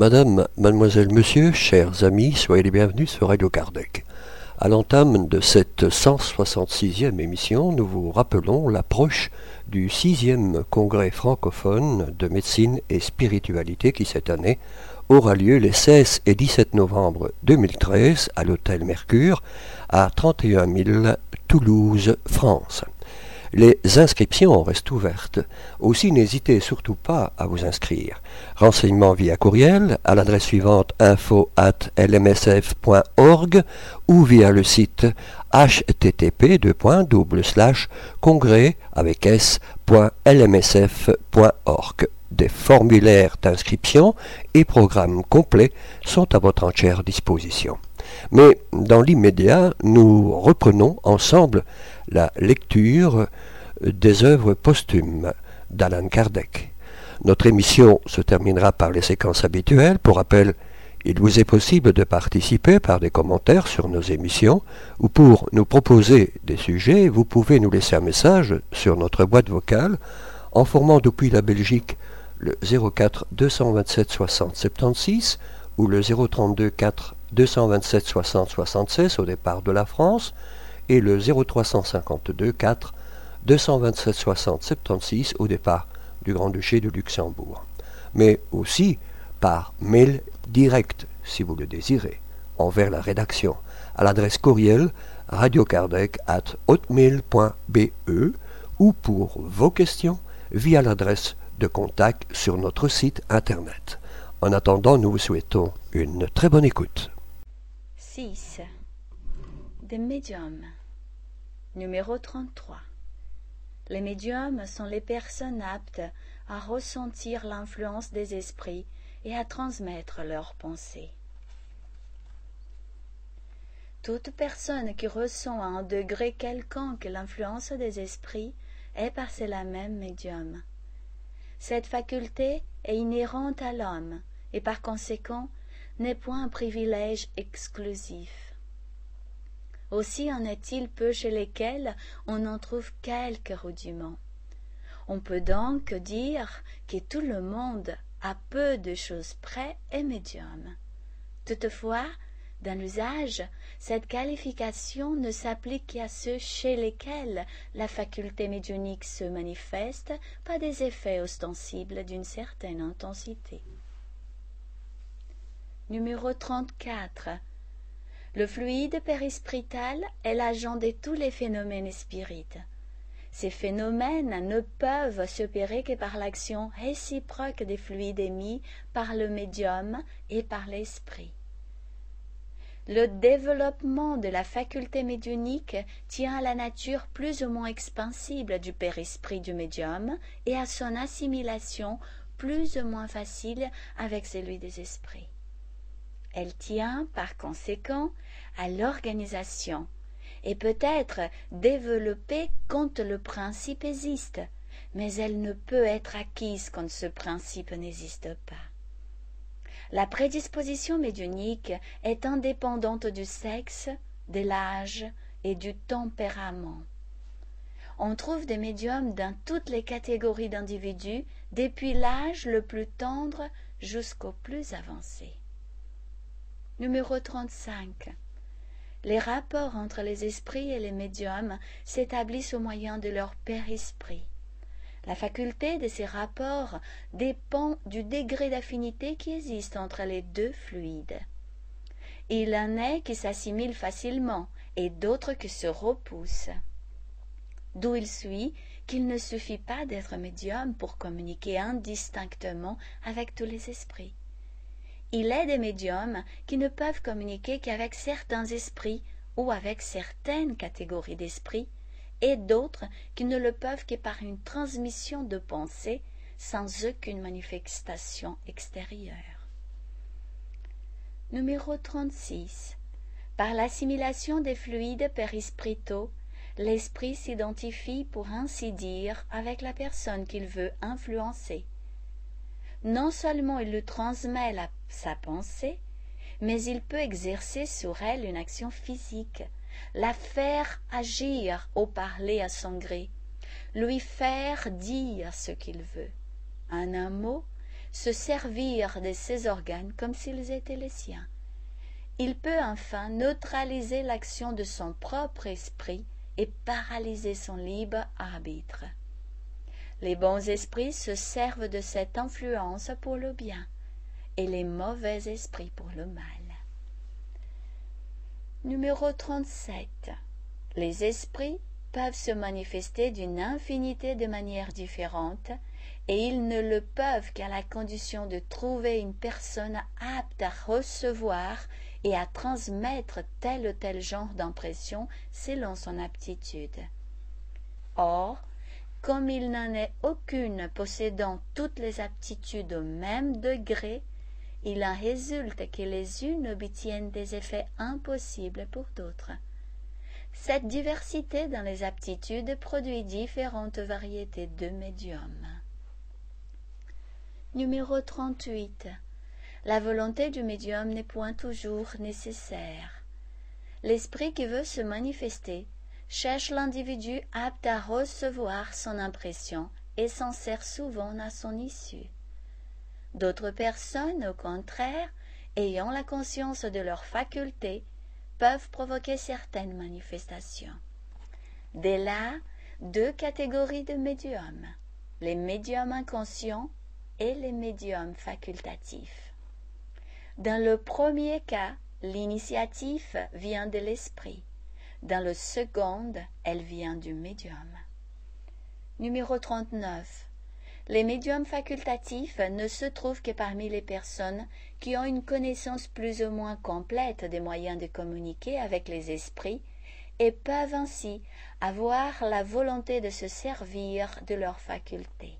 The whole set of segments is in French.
Madame, mademoiselle, monsieur, chers amis, soyez les bienvenus sur Radio Kardec. À l'entame de cette 166e émission, nous vous rappelons l'approche du 6e congrès francophone de médecine et spiritualité qui cette année aura lieu les 16 et 17 novembre 2013 à l'hôtel Mercure à 31 000 Toulouse, France. Les inscriptions restent ouvertes. Aussi, n'hésitez surtout pas à vous inscrire. Renseignements via courriel à l'adresse suivante info at lmsf.org ou via le site http congrès avec s.lmsf.org. Des formulaires d'inscription et programmes complets sont à votre entière disposition. Mais dans l'immédiat, nous reprenons ensemble la lecture des œuvres posthumes d'Alan Kardec. Notre émission se terminera par les séquences habituelles. Pour rappel, il vous est possible de participer par des commentaires sur nos émissions ou pour nous proposer des sujets, vous pouvez nous laisser un message sur notre boîte vocale en formant depuis la Belgique le 04 227 60 76 ou le 032 4 227 60 76 au départ de la France et le 0352 4 227 60 76 au départ du Grand-Duché de Luxembourg. Mais aussi par mail direct, si vous le désirez, envers la rédaction, à l'adresse courriel radiocardec at hotmail.be ou pour vos questions via l'adresse de contact sur notre site internet. En attendant, nous vous souhaitons une très bonne écoute. 6. Des médiums. Numéro 33. Les médiums sont les personnes aptes à ressentir l'influence des esprits et à transmettre leurs pensées. Toute personne qui ressent à un degré quelconque l'influence des esprits est par cela même médium. Cette faculté est inhérente à l'homme et par conséquent n'est point un privilège exclusif. Aussi en est-il peu chez lesquels on en trouve quelques rudiments. On peut donc dire que tout le monde, à peu de choses près, est médium. Toutefois, dans l'usage, cette qualification ne s'applique qu'à ceux chez lesquels la faculté médionique se manifeste par des effets ostensibles d'une certaine intensité. Numéro 34. Le fluide périspirital est l'agent de tous les phénomènes spirites. Ces phénomènes ne peuvent s'opérer que par l'action réciproque des fluides émis par le médium et par l'esprit. Le développement de la faculté médionique tient à la nature plus ou moins expansible du périsprit du médium et à son assimilation plus ou moins facile avec celui des esprits. Elle tient, par conséquent, à l'organisation et peut être développée quand le principe existe, mais elle ne peut être acquise quand ce principe n'existe pas. La prédisposition médionique est indépendante du sexe, de l'âge et du tempérament. On trouve des médiums dans toutes les catégories d'individus, depuis l'âge le plus tendre jusqu'au plus avancé. Numéro 35. Les rapports entre les esprits et les médiums s'établissent au moyen de leur père-esprit. La faculté de ces rapports dépend du degré d'affinité qui existe entre les deux fluides. Il en est qui s'assimilent facilement et d'autres qui se repoussent. D'où il suit qu'il ne suffit pas d'être médium pour communiquer indistinctement avec tous les esprits. Il est des médiums qui ne peuvent communiquer qu'avec certains esprits ou avec certaines catégories d'esprits, et d'autres qui ne le peuvent que par une transmission de pensée sans aucune manifestation extérieure. Numéro 36. Par l'assimilation des fluides périspritaux, l'esprit s'identifie pour ainsi dire avec la personne qu'il veut influencer, non seulement il lui transmet sa pensée, mais il peut exercer sur elle une action physique, la faire agir au parler à son gré, lui faire dire ce qu'il veut. En un mot, se servir de ses organes comme s'ils étaient les siens. Il peut enfin neutraliser l'action de son propre esprit et paralyser son libre arbitre. Les bons esprits se servent de cette influence pour le bien et les mauvais esprits pour le mal. Numéro 37. Les esprits peuvent se manifester d'une infinité de manières différentes et ils ne le peuvent qu'à la condition de trouver une personne apte à recevoir et à transmettre tel ou tel genre d'impression selon son aptitude. Or, comme il n'en est aucune possédant toutes les aptitudes au même degré, il en résulte que les unes obtiennent des effets impossibles pour d'autres. Cette diversité dans les aptitudes produit différentes variétés de médiums. Numéro 38. La volonté du médium n'est point toujours nécessaire. L'esprit qui veut se manifester cherche l'individu apte à recevoir son impression et s'en sert souvent à son issue. D'autres personnes, au contraire, ayant la conscience de leurs facultés, peuvent provoquer certaines manifestations. Dès là, deux catégories de médiums, les médiums inconscients et les médiums facultatifs. Dans le premier cas, l'initiative vient de l'esprit. Dans le second, elle vient du médium. Numéro 39. Les médiums facultatifs ne se trouvent que parmi les personnes qui ont une connaissance plus ou moins complète des moyens de communiquer avec les esprits et peuvent ainsi avoir la volonté de se servir de leurs facultés.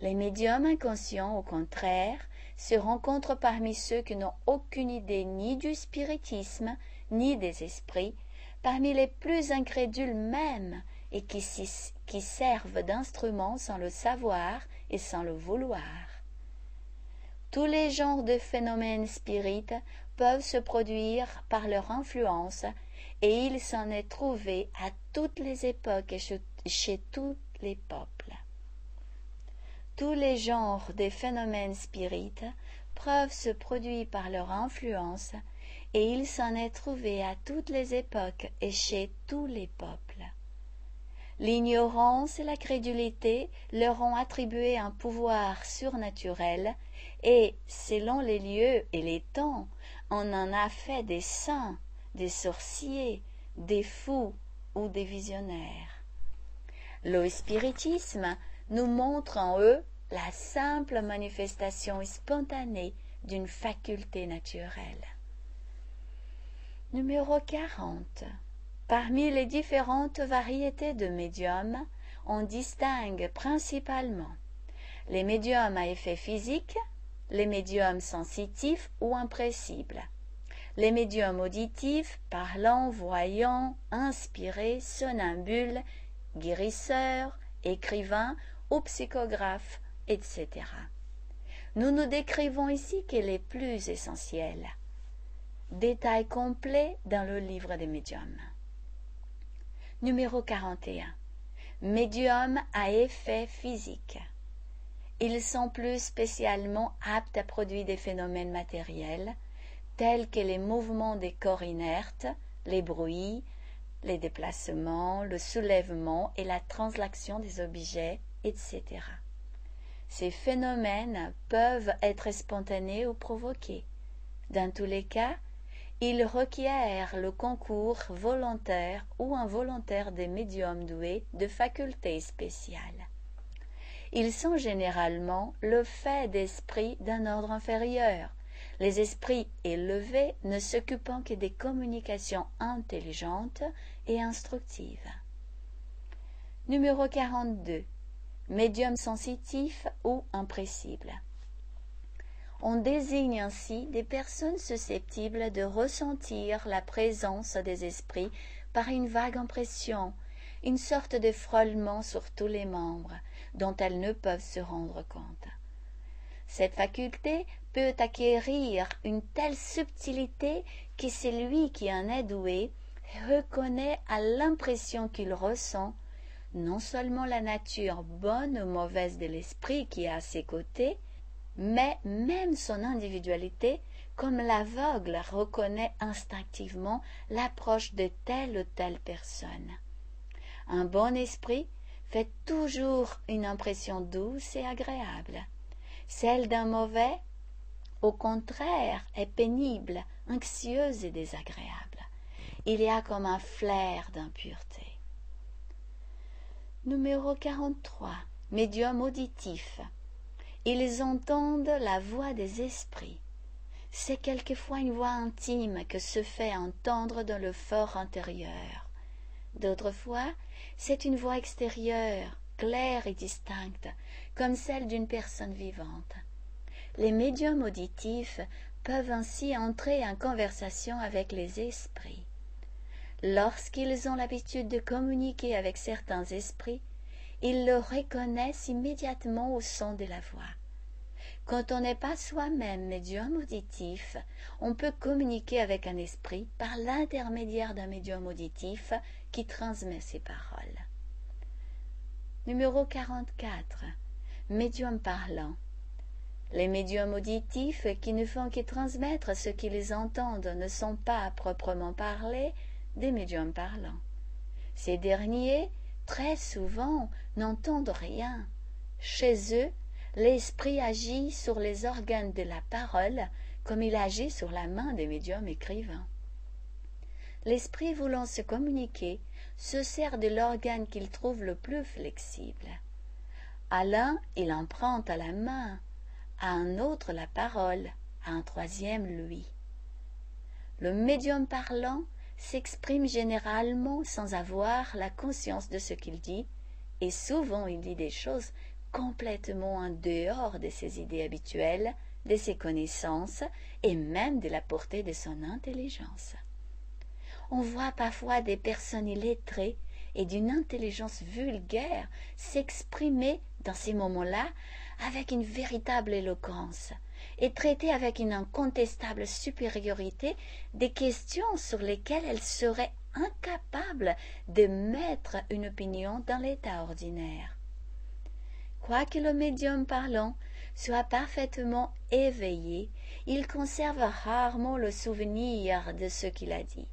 Les médiums inconscients, au contraire, se rencontrent parmi ceux qui n'ont aucune idée ni du spiritisme, ni des esprits, parmi les plus incrédules même, et qui, servent d'instruments sans le savoir et sans le vouloir. Tous les genres de phénomènes spirites peuvent se produire par leur influence, et il s'en est trouvé à toutes les époques et chez tous les peuples tous les genres des phénomènes spirites peuvent se produire par leur influence, et il s'en est trouvé à toutes les époques et chez tous les peuples. L'ignorance et la crédulité leur ont attribué un pouvoir surnaturel, et, selon les lieux et les temps, on en a fait des saints, des sorciers, des fous ou des visionnaires. Le spiritisme nous montre en eux la simple manifestation spontanée d'une faculté naturelle. Numéro 40. Parmi les différentes variétés de médiums, on distingue principalement les médiums à effet physique, les médiums sensitifs ou impressibles, les médiums auditifs, parlants, voyants, inspirés, somnambules, guérisseurs, écrivains ou psychographes, etc. Nous nous décrivons ici que les plus essentiels. Détail complet dans le livre des médiums. Numéro 41. Médiums à effet physique. Ils sont plus spécialement aptes à produire des phénomènes matériels, tels que les mouvements des corps inertes, les bruits, les déplacements, le soulèvement et la translation des objets, etc. Ces phénomènes peuvent être spontanés ou provoqués. Dans tous les cas, ils requièrent le concours volontaire ou involontaire des médiums doués de facultés spéciales. Ils sont généralement le fait d'esprits d'un ordre inférieur, les esprits élevés ne s'occupant que des communications intelligentes et instructives. Numéro 42 médium sensitif ou impressible. On désigne ainsi des personnes susceptibles de ressentir la présence des esprits par une vague impression, une sorte de frôlement sur tous les membres, dont elles ne peuvent se rendre compte. Cette faculté peut acquérir une telle subtilité que celui qui en est doué reconnaît à l'impression qu'il ressent non seulement la nature bonne ou mauvaise de l'esprit qui est à ses côtés, mais même son individualité, comme l'aveugle reconnaît instinctivement l'approche de telle ou telle personne. Un bon esprit fait toujours une impression douce et agréable. Celle d'un mauvais, au contraire, est pénible, anxieuse et désagréable. Il y a comme un flair d'impureté. Numéro 43. Médium auditif. Ils entendent la voix des esprits. C'est quelquefois une voix intime que se fait entendre dans le fort intérieur. D'autres fois, c'est une voix extérieure, claire et distincte, comme celle d'une personne vivante. Les médiums auditifs peuvent ainsi entrer en conversation avec les esprits. Lorsqu'ils ont l'habitude de communiquer avec certains esprits, ils le reconnaissent immédiatement au son de la voix. Quand on n'est pas soi-même médium auditif, on peut communiquer avec un esprit par l'intermédiaire d'un médium auditif qui transmet ses paroles. Numéro 44. Médium parlant. Les médiums auditifs qui ne font que transmettre ce qu'ils entendent ne sont pas à proprement parler des médiums parlants. Ces derniers très souvent n'entendent rien. Chez eux, l'esprit agit sur les organes de la parole comme il agit sur la main des médiums écrivains. L'esprit voulant se communiquer se sert de l'organe qu'il trouve le plus flexible. À l'un, il emprunte à la main, à un autre la parole, à un troisième lui. Le médium parlant s'exprime généralement sans avoir la conscience de ce qu'il dit, et souvent il dit des choses complètement en dehors de ses idées habituelles, de ses connaissances et même de la portée de son intelligence. On voit parfois des personnes illettrées et d'une intelligence vulgaire s'exprimer dans ces moments-là avec une véritable éloquence, et traiter avec une incontestable supériorité des questions sur lesquelles elle serait incapable de mettre une opinion dans l'état ordinaire. Quoique le médium parlant soit parfaitement éveillé, il conserve rarement le souvenir de ce qu'il a dit.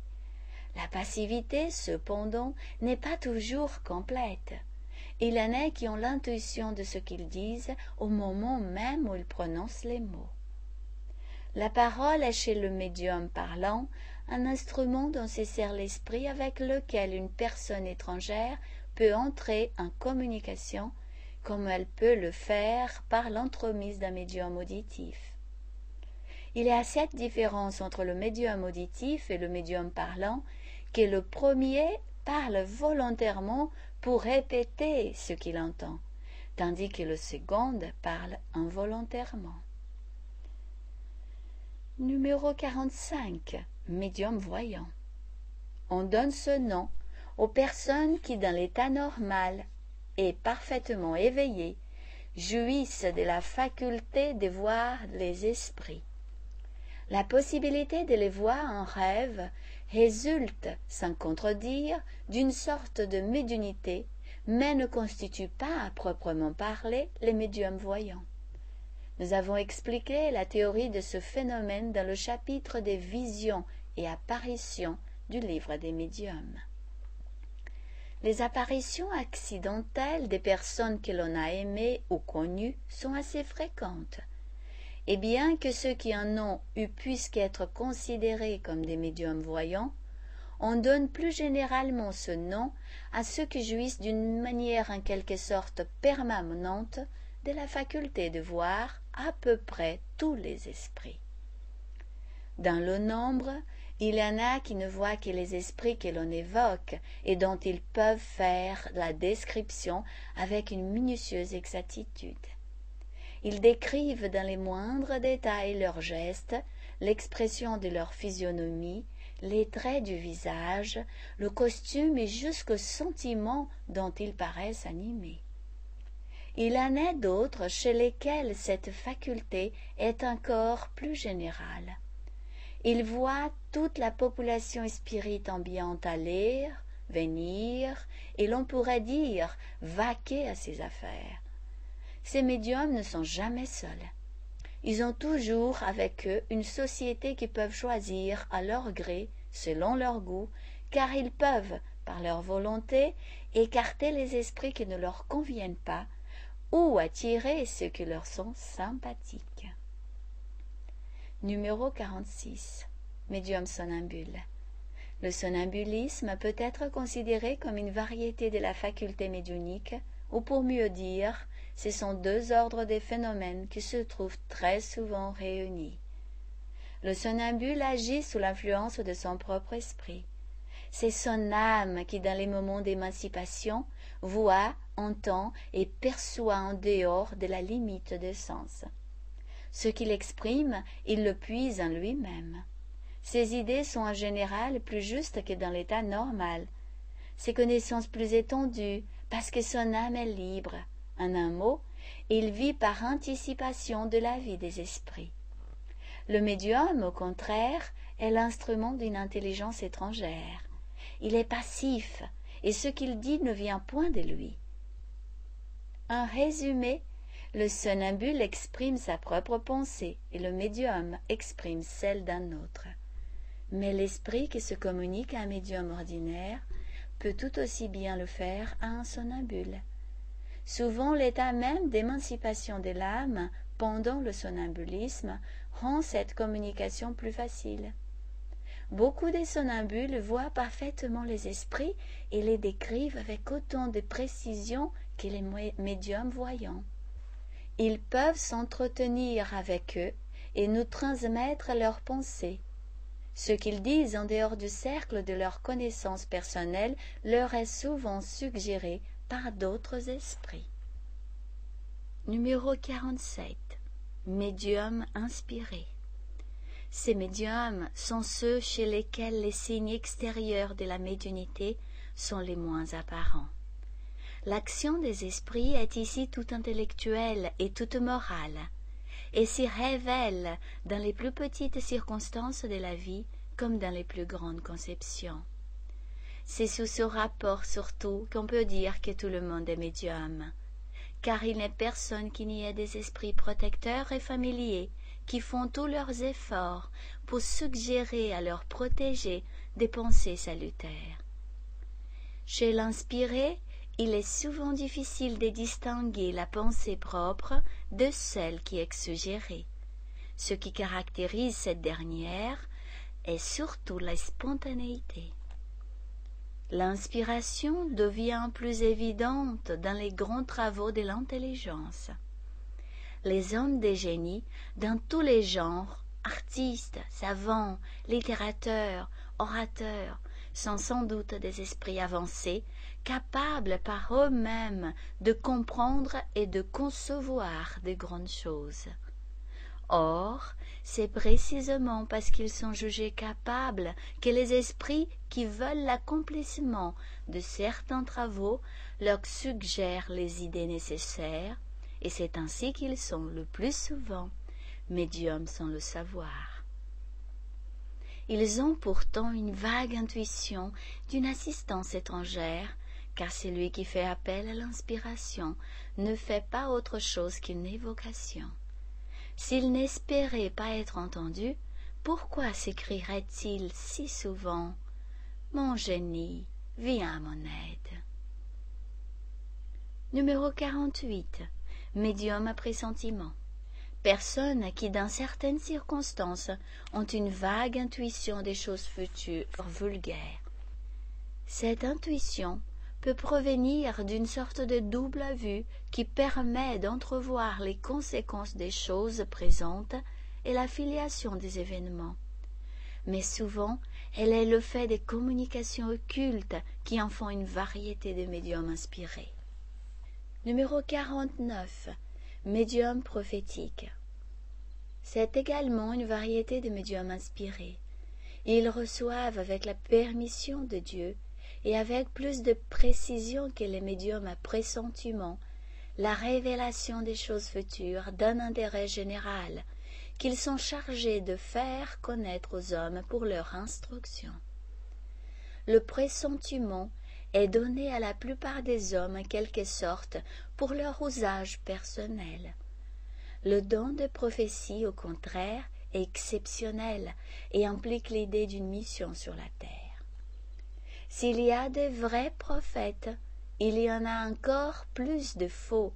La passivité, cependant, n'est pas toujours complète. Il en est qui ont l'intuition de ce qu'ils disent au moment même où ils prononcent les mots. La parole est chez le médium parlant un instrument dont se sert l'esprit avec lequel une personne étrangère peut entrer en communication comme elle peut le faire par l'entremise d'un médium auditif. Il y a cette différence entre le médium auditif et le médium parlant que le premier parle volontairement pour répéter ce qu'il entend, tandis que le second parle involontairement. Numéro 45. Médium voyant. On donne ce nom aux personnes qui, dans l'état normal et parfaitement éveillées, jouissent de la faculté de voir les esprits. La possibilité de les voir en rêve résulte, sans contredire, d'une sorte de médiumnité, mais ne constitue pas, à proprement parler, les médiums voyants. Nous avons expliqué la théorie de ce phénomène dans le chapitre des visions et apparitions du livre des médiums. Les apparitions accidentelles des personnes que l'on a aimées ou connues sont assez fréquentes et bien que ceux qui en ont eu puissent être considérés comme des médiums voyants, on donne plus généralement ce nom à ceux qui jouissent d'une manière en quelque sorte permanente de la faculté de voir à peu près tous les esprits. Dans le nombre, il y en a qui ne voient que les esprits que l'on évoque et dont ils peuvent faire la description avec une minutieuse exactitude. Ils décrivent dans les moindres détails leurs gestes, l'expression de leur physionomie, les traits du visage, le costume et jusqu'au sentiment dont ils paraissent animés. Il en est d'autres chez lesquels cette faculté est encore plus générale. Ils voient toute la population spirite ambiante aller, venir, et l'on pourrait dire vaquer à ses affaires. Ces médiums ne sont jamais seuls. Ils ont toujours avec eux une société qu'ils peuvent choisir à leur gré, selon leur goût, car ils peuvent, par leur volonté, écarter les esprits qui ne leur conviennent pas, ou attirer ceux qui leur sont sympathiques. Numéro 46. Médium somnambule. Le somnambulisme peut être considéré comme une variété de la faculté médiunique, ou pour mieux dire, ce sont deux ordres des phénomènes qui se trouvent très souvent réunis. Le somnambule agit sous l'influence de son propre esprit. C'est son âme qui, dans les moments d'émancipation, voit, entend et perçoit en dehors de la limite des sens. Ce qu'il exprime, il le puise en lui-même. Ses idées sont en général plus justes que dans l'état normal. Ses connaissances plus étendues, parce que son âme est libre. En un mot, il vit par anticipation de la vie des esprits. Le médium, au contraire, est l'instrument d'une intelligence étrangère. Il est passif, et ce qu'il dit ne vient point de lui. En résumé, le somnambule exprime sa propre pensée et le médium exprime celle d'un autre. Mais l'esprit qui se communique à un médium ordinaire peut tout aussi bien le faire à un somnambule. Souvent l'état même d'émancipation de l'âme pendant le somnambulisme rend cette communication plus facile. Beaucoup des somnambules voient parfaitement les esprits et les décrivent avec autant de précision que les médiums voyants. Ils peuvent s'entretenir avec eux et nous transmettre leurs pensées. Ce qu'ils disent en dehors du cercle de leur connaissance personnelle leur est souvent suggéré par d'autres esprits. Numéro 47. Médium inspiré. Ces médiums sont ceux chez lesquels les signes extérieurs de la médiumnité sont les moins apparents. L'action des esprits est ici toute intellectuelle et toute morale, et s'y révèle dans les plus petites circonstances de la vie comme dans les plus grandes conceptions. C'est sous ce rapport surtout qu'on peut dire que tout le monde est médium, car il n'est personne qui n'y ait des esprits protecteurs et familiers qui font tous leurs efforts pour suggérer à leurs protégés des pensées salutaires. Chez l'inspiré, il est souvent difficile de distinguer la pensée propre de celle qui est suggérée. Ce qui caractérise cette dernière est surtout la spontanéité. L'inspiration devient plus évidente dans les grands travaux de l'intelligence les hommes des génies dans tous les genres, artistes, savants, littérateurs, orateurs, sont sans doute des esprits avancés, capables par eux-mêmes de comprendre et de concevoir de grandes choses. Or, c'est précisément parce qu'ils sont jugés capables que les esprits qui veulent l'accomplissement de certains travaux leur suggèrent les idées nécessaires, et c'est ainsi qu'ils sont le plus souvent médiums sans le savoir. Ils ont pourtant une vague intuition d'une assistance étrangère, car celui qui fait appel à l'inspiration ne fait pas autre chose qu'une évocation. S'il n'espérait pas être entendu, pourquoi s'écrierait-il si souvent Mon génie, viens à mon aide. Numéro 48 médium à pressentiment, personnes qui, dans certaines circonstances, ont une vague intuition des choses futures vulgaires. Cette intuition peut provenir d'une sorte de double vue qui permet d'entrevoir les conséquences des choses présentes et la filiation des événements. Mais souvent, elle est le fait des communications occultes qui en font une variété de médiums inspirés. Numéro 49. Médium prophétique. C'est également une variété de médiums inspirés. Ils reçoivent avec la permission de Dieu et avec plus de précision que les médiums à pressentiment la révélation des choses futures d'un intérêt général qu'ils sont chargés de faire connaître aux hommes pour leur instruction. Le pressentiment est donné à la plupart des hommes en quelque sorte pour leur usage personnel. Le don de prophétie, au contraire, est exceptionnel et implique l'idée d'une mission sur la terre. S'il y a de vrais prophètes, il y en a encore plus de faux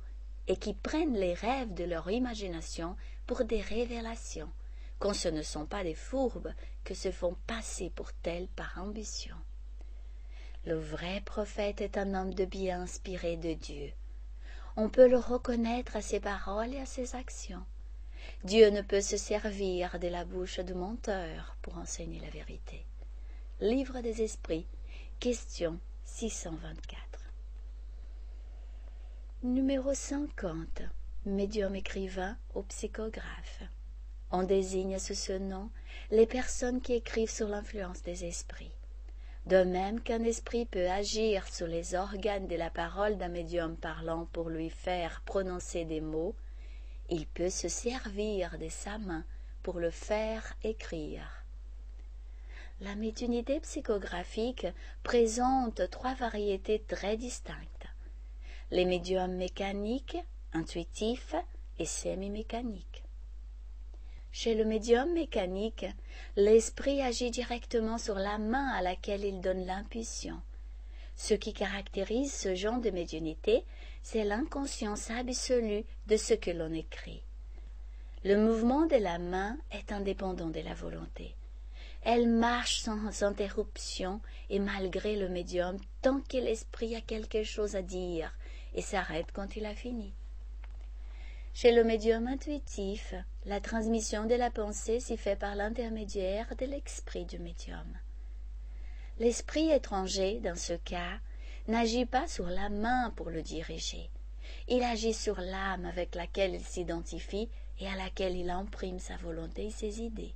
et qui prennent les rêves de leur imagination pour des révélations, quand ce ne sont pas des fourbes que se font passer pour tels par ambition. Le vrai prophète est un homme de bien inspiré de Dieu. On peut le reconnaître à ses paroles et à ses actions. Dieu ne peut se servir de la bouche de menteur pour enseigner la vérité. Livre des esprits, question 624. Numéro 50. Médium écrivain ou psychographe. On désigne sous ce nom les personnes qui écrivent sous l'influence des esprits. De même qu'un esprit peut agir sur les organes de la parole d'un médium parlant pour lui faire prononcer des mots, il peut se servir de sa main pour le faire écrire. La médiunité psychographique présente trois variétés très distinctes. Les médiums mécaniques, intuitifs et semi-mécaniques. Chez le médium mécanique, l'esprit agit directement sur la main à laquelle il donne l'impulsion. Ce qui caractérise ce genre de médiumnité, c'est l'inconscience absolue de ce que l'on écrit. Le mouvement de la main est indépendant de la volonté. Elle marche sans interruption et malgré le médium tant que l'esprit a quelque chose à dire et s'arrête quand il a fini. Chez le médium intuitif, la transmission de la pensée s'y fait par l'intermédiaire de l'esprit du médium. L'esprit étranger, dans ce cas, n'agit pas sur la main pour le diriger. Il agit sur l'âme avec laquelle il s'identifie et à laquelle il imprime sa volonté et ses idées.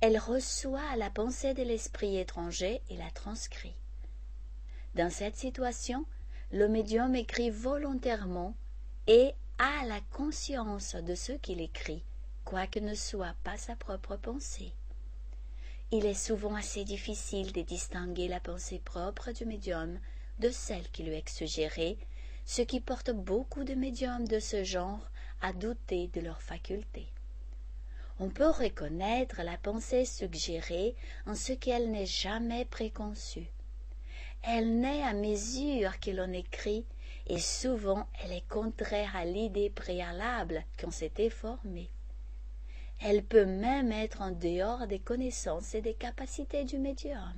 Elle reçoit la pensée de l'esprit étranger et la transcrit. Dans cette situation, le médium écrit volontairement et a la conscience de ce qu'il écrit, quoique ne soit pas sa propre pensée. Il est souvent assez difficile de distinguer la pensée propre du médium de celle qui lui est suggérée, ce qui porte beaucoup de médiums de ce genre à douter de leurs facultés. On peut reconnaître la pensée suggérée en ce qu'elle n'est jamais préconçue. Elle naît à mesure que l'on écrit et souvent elle est contraire à l'idée préalable qu'on s'était formée. Elle peut même être en dehors des connaissances et des capacités du médium.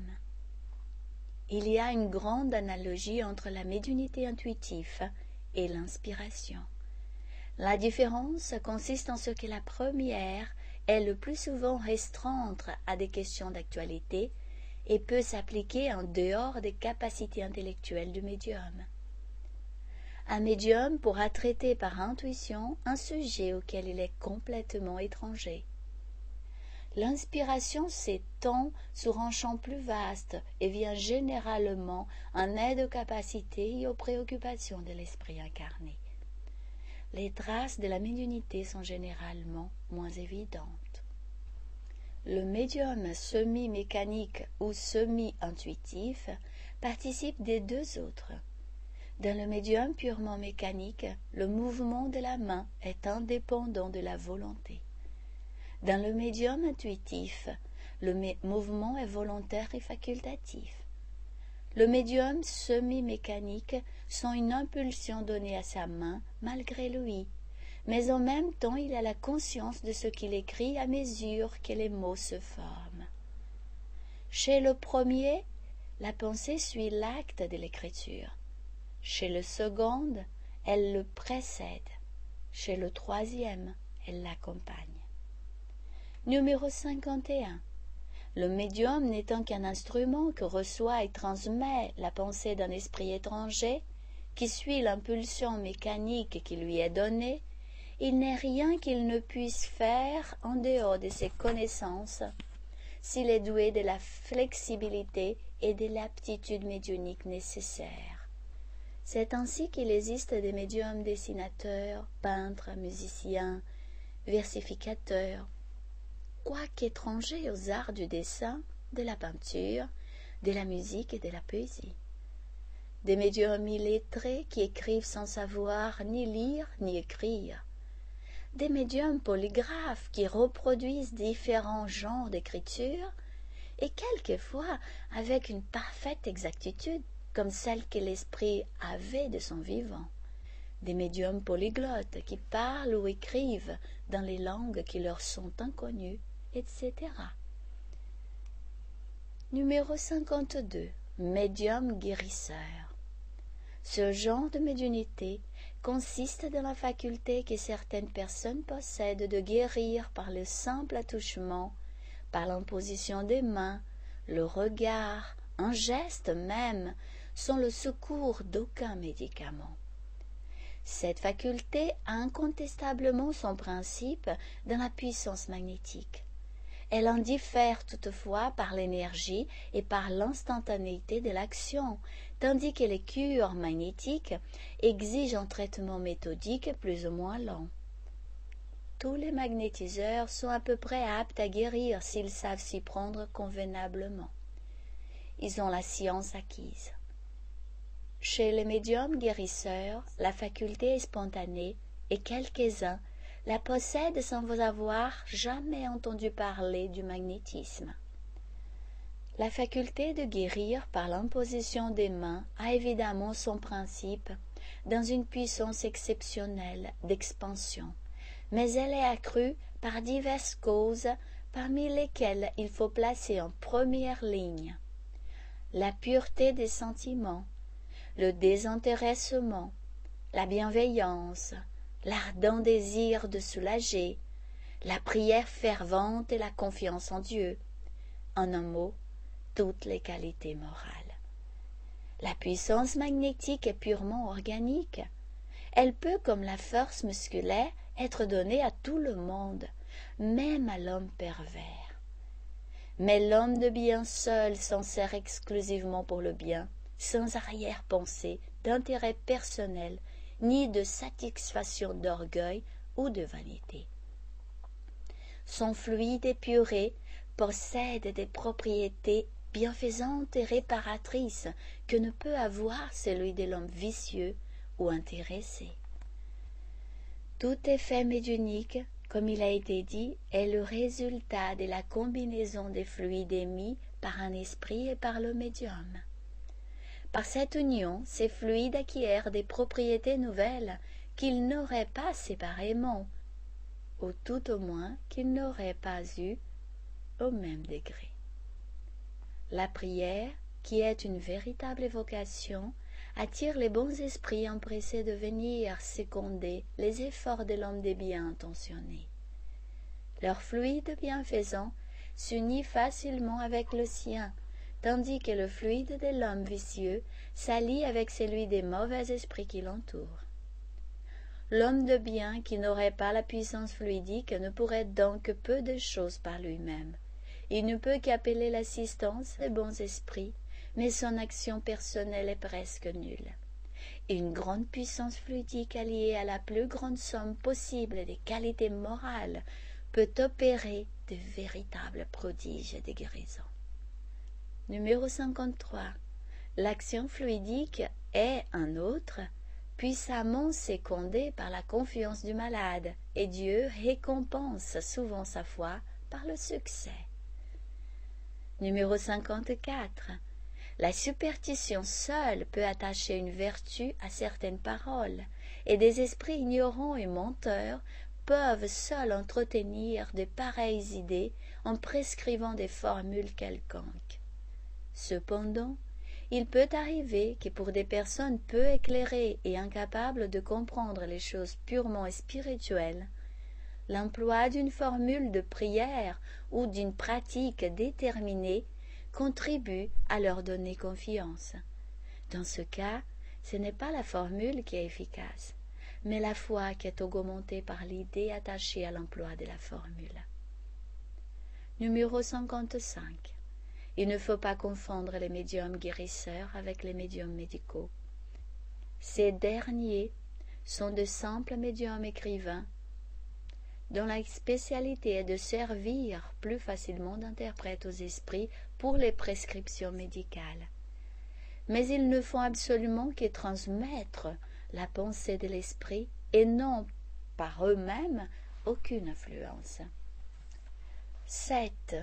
Il y a une grande analogie entre la médiunité intuitive et l'inspiration. La différence consiste en ce que la première est le plus souvent restreinte à des questions d'actualité et peut s'appliquer en dehors des capacités intellectuelles du médium un médium pourra traiter par intuition un sujet auquel il est complètement étranger. L'inspiration s'étend sur un champ plus vaste et vient généralement en aide aux capacités et aux préoccupations de l'esprit incarné. Les traces de la médiumnité sont généralement moins évidentes. Le médium semi-mécanique ou semi-intuitif participe des deux autres. Dans le médium purement mécanique, le mouvement de la main est indépendant de la volonté. Dans le médium intuitif, le mouvement est volontaire et facultatif. Le médium semi-mécanique sent une impulsion donnée à sa main malgré lui, mais en même temps il a la conscience de ce qu'il écrit à mesure que les mots se forment. Chez le premier, la pensée suit l'acte de l'écriture. Chez le second, elle le précède. Chez le troisième, elle l'accompagne. Numéro 51. Le médium n'étant qu'un instrument que reçoit et transmet la pensée d'un esprit étranger, qui suit l'impulsion mécanique qui lui est donnée, il n'est rien qu'il ne puisse faire en dehors de ses connaissances s'il est doué de la flexibilité et de l'aptitude médionique nécessaires. C'est ainsi qu'il existe des médiums dessinateurs, peintres, musiciens, versificateurs, quoique étrangers aux arts du dessin, de la peinture, de la musique et de la poésie. Des médiums illettrés qui écrivent sans savoir ni lire ni écrire. Des médiums polygraphes qui reproduisent différents genres d'écriture et quelquefois avec une parfaite exactitude comme celle que l'esprit avait de son vivant. Des médiums polyglottes qui parlent ou écrivent dans les langues qui leur sont inconnues, etc. Numéro 52. Médium guérisseur. Ce genre de médiumnité consiste dans la faculté que certaines personnes possèdent de guérir par le simple attouchement, par l'imposition des mains, le regard, un geste même, sans le secours d'aucun médicament. Cette faculté a incontestablement son principe dans la puissance magnétique. Elle en diffère toutefois par l'énergie et par l'instantanéité de l'action, tandis que les cures magnétiques exigent un traitement méthodique plus ou moins lent. Tous les magnétiseurs sont à peu près aptes à guérir s'ils savent s'y prendre convenablement. Ils ont la science acquise. Chez les médiums guérisseurs, la faculté est spontanée et quelques-uns la possèdent sans vous avoir jamais entendu parler du magnétisme. La faculté de guérir par l'imposition des mains a évidemment son principe dans une puissance exceptionnelle d'expansion, mais elle est accrue par diverses causes parmi lesquelles il faut placer en première ligne la pureté des sentiments, le désintéressement, la bienveillance, l'ardent désir de soulager, la prière fervente et la confiance en Dieu. En un mot, toutes les qualités morales. La puissance magnétique est purement organique. Elle peut, comme la force musculaire, être donnée à tout le monde, même à l'homme pervers. Mais l'homme de bien seul s'en sert exclusivement pour le bien, sans arrière-pensée, d'intérêt personnel, ni de satisfaction d'orgueil ou de vanité. Son fluide épuré possède des propriétés bienfaisantes et réparatrices que ne peut avoir celui de l'homme vicieux ou intéressé. Tout effet médiunique, comme il a été dit, est le résultat de la combinaison des fluides émis par un esprit et par le médium. Par cette union, ces fluides acquièrent des propriétés nouvelles qu'ils n'auraient pas séparément, ou tout au moins qu'ils n'auraient pas eues au même degré. La prière, qui est une véritable évocation, attire les bons esprits empressés de venir seconder les efforts de l'homme des biens intentionnés. Leur fluide bienfaisant s'unit facilement avec le sien, tandis que le fluide de l'homme vicieux s'allie avec celui des mauvais esprits qui l'entourent. L'homme de bien qui n'aurait pas la puissance fluidique ne pourrait donc que peu de choses par lui-même. Il ne peut qu'appeler l'assistance des bons esprits, mais son action personnelle est presque nulle. Une grande puissance fluidique alliée à la plus grande somme possible des qualités morales peut opérer de véritables prodiges de guérison. Numéro 53. L'action fluidique est, un autre, puissamment sécondée par la confiance du malade, et Dieu récompense souvent sa foi par le succès. Numéro 54. La superstition seule peut attacher une vertu à certaines paroles, et des esprits ignorants et menteurs peuvent seuls entretenir de pareilles idées en prescrivant des formules quelconques. Cependant, il peut arriver que pour des personnes peu éclairées et incapables de comprendre les choses purement spirituelles, l'emploi d'une formule de prière ou d'une pratique déterminée contribue à leur donner confiance. Dans ce cas, ce n'est pas la formule qui est efficace, mais la foi qui est augmentée par l'idée attachée à l'emploi de la formule. Numéro 55. Il ne faut pas confondre les médiums guérisseurs avec les médiums médicaux. Ces derniers sont de simples médiums écrivains dont la spécialité est de servir plus facilement d'interprète aux esprits pour les prescriptions médicales. Mais ils ne font absolument que transmettre la pensée de l'esprit et n'ont par eux-mêmes aucune influence. 7.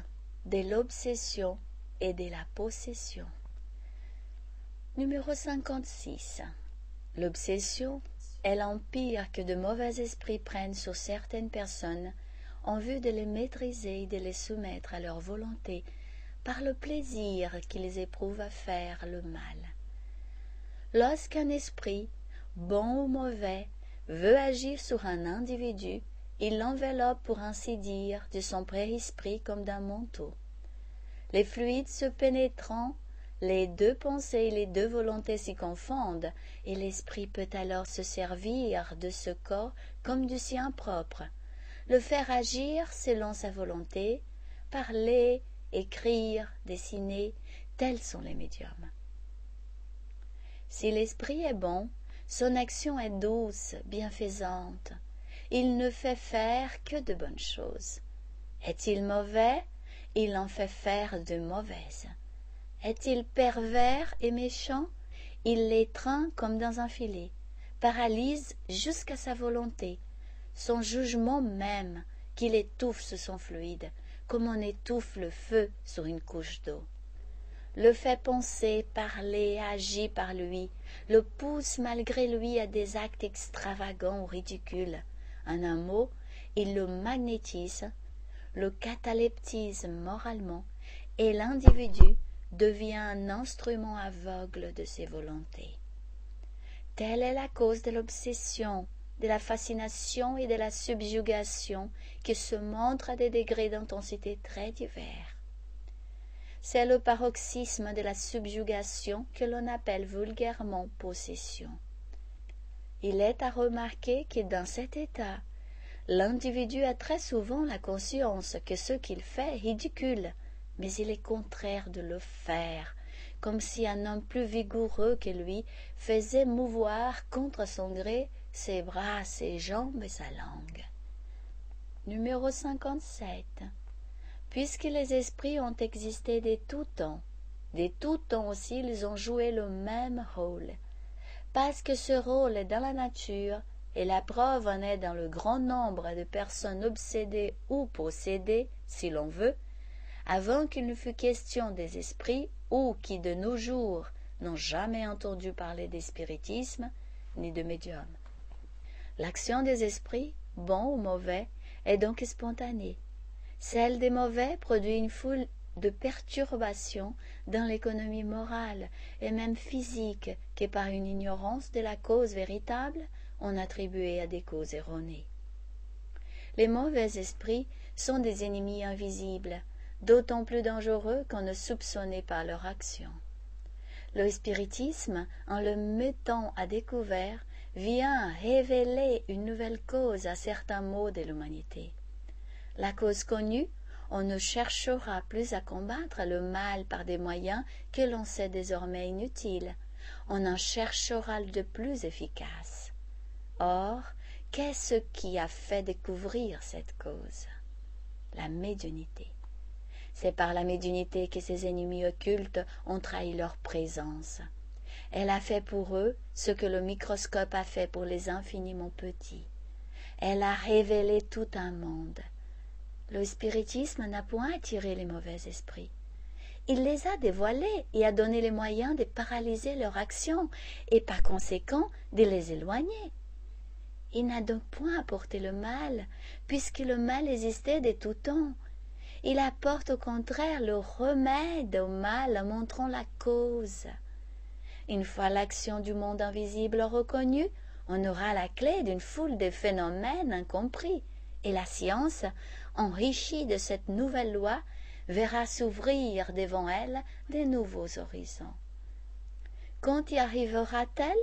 De l'obsession et de la possession. Numéro 56. L'obsession est l'empire que de mauvais esprits prennent sur certaines personnes en vue de les maîtriser et de les soumettre à leur volonté par le plaisir qu'ils éprouvent à faire le mal. Lorsqu'un esprit, bon ou mauvais, veut agir sur un individu, il l'enveloppe pour ainsi dire de son préesprit comme d'un manteau. Les fluides se pénétrant les deux pensées et les deux volontés s'y confondent, et l'esprit peut alors se servir de ce corps comme du sien propre, le faire agir selon sa volonté, parler, écrire, dessiner, tels sont les médiums. Si l'esprit est bon, son action est douce, bienfaisante. Il ne fait faire que de bonnes choses. Est-il mauvais? Il en fait faire de mauvaises. Est-il pervers et méchant? Il l'étreint comme dans un filet, paralyse jusqu'à sa volonté, son jugement même, qu'il étouffe sous son fluide, comme on étouffe le feu sur une couche d'eau. Le fait penser, parler, agir par lui, le pousse malgré lui à des actes extravagants ou ridicules. En un mot, il le magnétise, le cataleptise moralement, et l'individu devient un instrument aveugle de ses volontés. Telle est la cause de l'obsession, de la fascination et de la subjugation qui se montrent à des degrés d'intensité très divers. C'est le paroxysme de la subjugation que l'on appelle vulgairement possession. Il est à remarquer que dans cet état, l'individu a très souvent la conscience que ce qu'il fait est ridicule, mais il est contraire de le faire, comme si un homme plus vigoureux que lui faisait mouvoir contre son gré ses bras, ses jambes et sa langue. Numéro 57. Puisque les esprits ont existé de tout temps, de tout temps aussi ils ont joué le même rôle. Parce que ce rôle est dans la nature, et la preuve en est dans le grand nombre de personnes obsédées ou possédées, si l'on veut, avant qu'il ne fût question des esprits ou qui de nos jours n'ont jamais entendu parler des spiritismes ni de médiums. L'action des esprits, bons ou mauvais, est donc spontanée. Celle des mauvais produit une foule de perturbations dans l'économie morale et même physique que par une ignorance de la cause véritable on attribuait à des causes erronées. Les mauvais esprits sont des ennemis invisibles d'autant plus dangereux qu'on ne soupçonnait pas leur action. Le spiritisme, en le mettant à découvert, vient révéler une nouvelle cause à certains maux de l'humanité. La cause connue, on ne cherchera plus à combattre le mal par des moyens que l'on sait désormais inutiles, on en cherchera de plus efficaces. Or, qu'est-ce qui a fait découvrir cette cause? La médiunité. C'est par la médiunité que ces ennemis occultes ont trahi leur présence. Elle a fait pour eux ce que le microscope a fait pour les infiniment petits. Elle a révélé tout un monde. Le spiritisme n'a point attiré les mauvais esprits. Il les a dévoilés et a donné les moyens de paralyser leur action et par conséquent de les éloigner. Il n'a donc point apporté le mal, puisque le mal existait de tout temps, il apporte au contraire le remède au mal en montrant la cause. Une fois l'action du monde invisible reconnue, on aura la clé d'une foule de phénomènes incompris, et la science, enrichie de cette nouvelle loi, verra s'ouvrir devant elle de nouveaux horizons. Quand y arrivera-t-elle?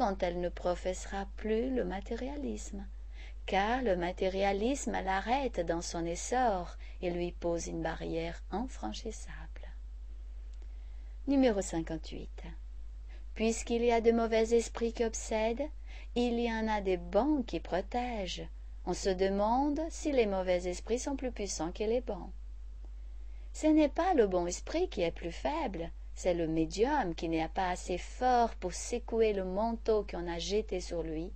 Quand elle ne professera plus le matérialisme car le matérialisme l'arrête dans son essor et lui pose une barrière infranchissable. Numéro 58. Puisqu'il y a de mauvais esprits qui obsèdent, il y en a des bons qui protègent. On se demande si les mauvais esprits sont plus puissants que les bons. Ce n'est pas le bon esprit qui est plus faible, c'est le médium qui n'est pas assez fort pour secouer le manteau qu'on a jeté sur lui,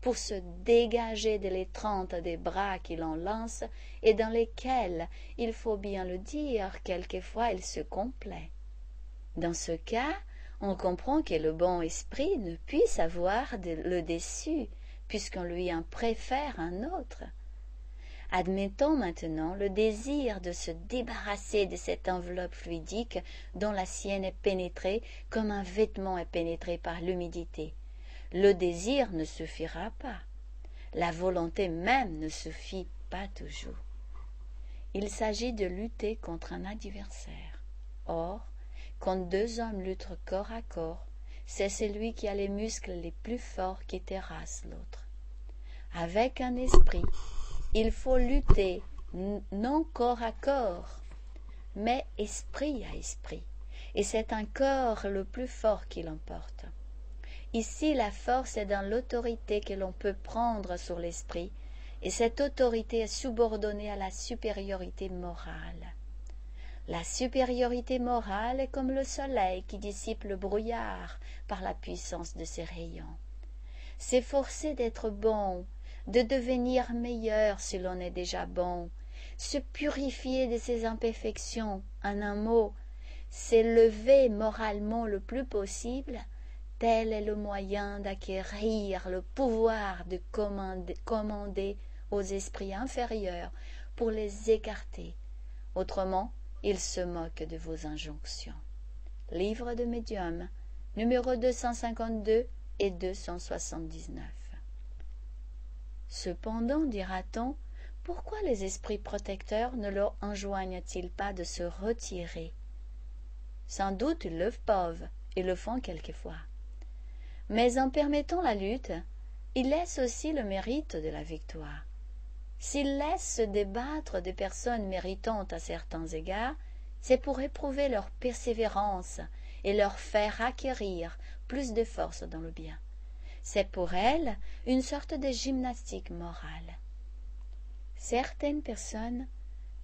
pour se dégager de l'étreinte des bras qui l'en lancent et dans lesquels, il faut bien le dire, quelquefois il se complaît. Dans ce cas, on comprend que le bon esprit ne puisse avoir le dessus, puisqu'on lui en préfère un autre. Admettons maintenant le désir de se débarrasser de cette enveloppe fluidique dont la sienne est pénétrée comme un vêtement est pénétré par l'humidité. Le désir ne suffira pas. La volonté même ne suffit pas toujours. Il s'agit de lutter contre un adversaire. Or, quand deux hommes luttent corps à corps, c'est celui qui a les muscles les plus forts qui terrasse l'autre. Avec un esprit, il faut lutter non corps à corps, mais esprit à esprit, et c'est un corps le plus fort qui l'emporte. Ici, la force est dans l'autorité que l'on peut prendre sur l'esprit, et cette autorité est subordonnée à la supériorité morale. La supériorité morale est comme le soleil qui dissipe le brouillard par la puissance de ses rayons. S'efforcer d'être bon, de devenir meilleur si l'on est déjà bon, se purifier de ses imperfections, en un mot, s'élever moralement le plus possible, tel est le moyen d'acquérir le pouvoir de commander, aux esprits inférieurs pour les écarter. Autrement, il se moque de vos injonctions. Livre de médium, numéro 252 et 279. Cependant, dira-t-on, pourquoi les esprits protecteurs ne leur enjoignent-ils pas de se retirer? Sans doute ils le peuvent et le font quelquefois. Mais en permettant la lutte, ils laissent aussi le mérite de la victoire. S'ils laissent se débattre des personnes méritantes à certains égards, c'est pour éprouver leur persévérance et leur faire acquérir plus de force dans le bien. C'est pour elles une sorte de gymnastique morale. Certaines personnes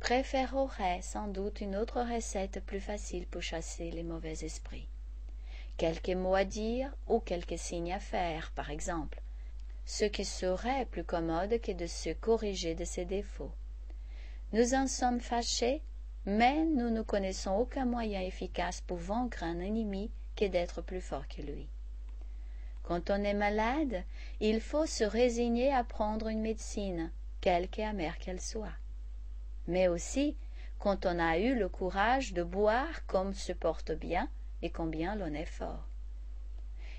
préféreraient sans doute une autre recette plus facile pour chasser les mauvais esprits. Quelques mots à dire ou quelques signes à faire, par exemple, ce qui serait plus commode que de se corriger de ses défauts. Nous en sommes fâchés, mais nous ne connaissons aucun moyen efficace pour vaincre un ennemi que d'être plus fort que lui. Quand on est malade, il faut se résigner à prendre une médecine, quelque amère qu'elle soit. Mais aussi, quand on a eu le courage de boire comme se porte bien et combien l'on est fort.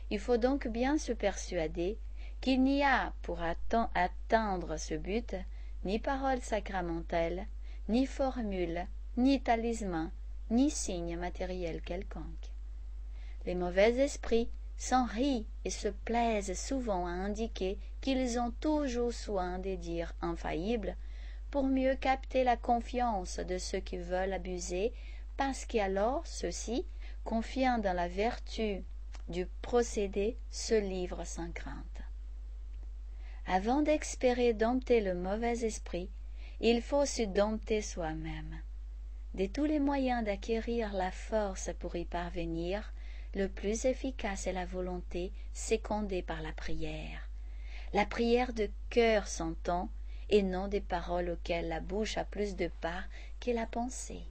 Il faut donc bien se persuader qu'il n'y a pour atteindre ce but ni parole sacramentelle, ni formule, ni talisman, ni signe matériel quelconque. Les mauvais esprits s'en rient et se plaisent souvent à indiquer qu'ils ont toujours soin des dires infaillibles pour mieux capter la confiance de ceux qui veulent abuser, parce qu'alors ceux-ci, confiant dans la vertu du procédé, se livrent sans crainte. Avant d'espérer dompter le mauvais esprit, il faut se dompter soi-même. De tous les moyens d'acquérir la force pour y parvenir, le plus efficace est la volonté sécondée par la prière. La prière de cœur s'entend, et non des paroles auxquelles la bouche a plus de part que la pensée.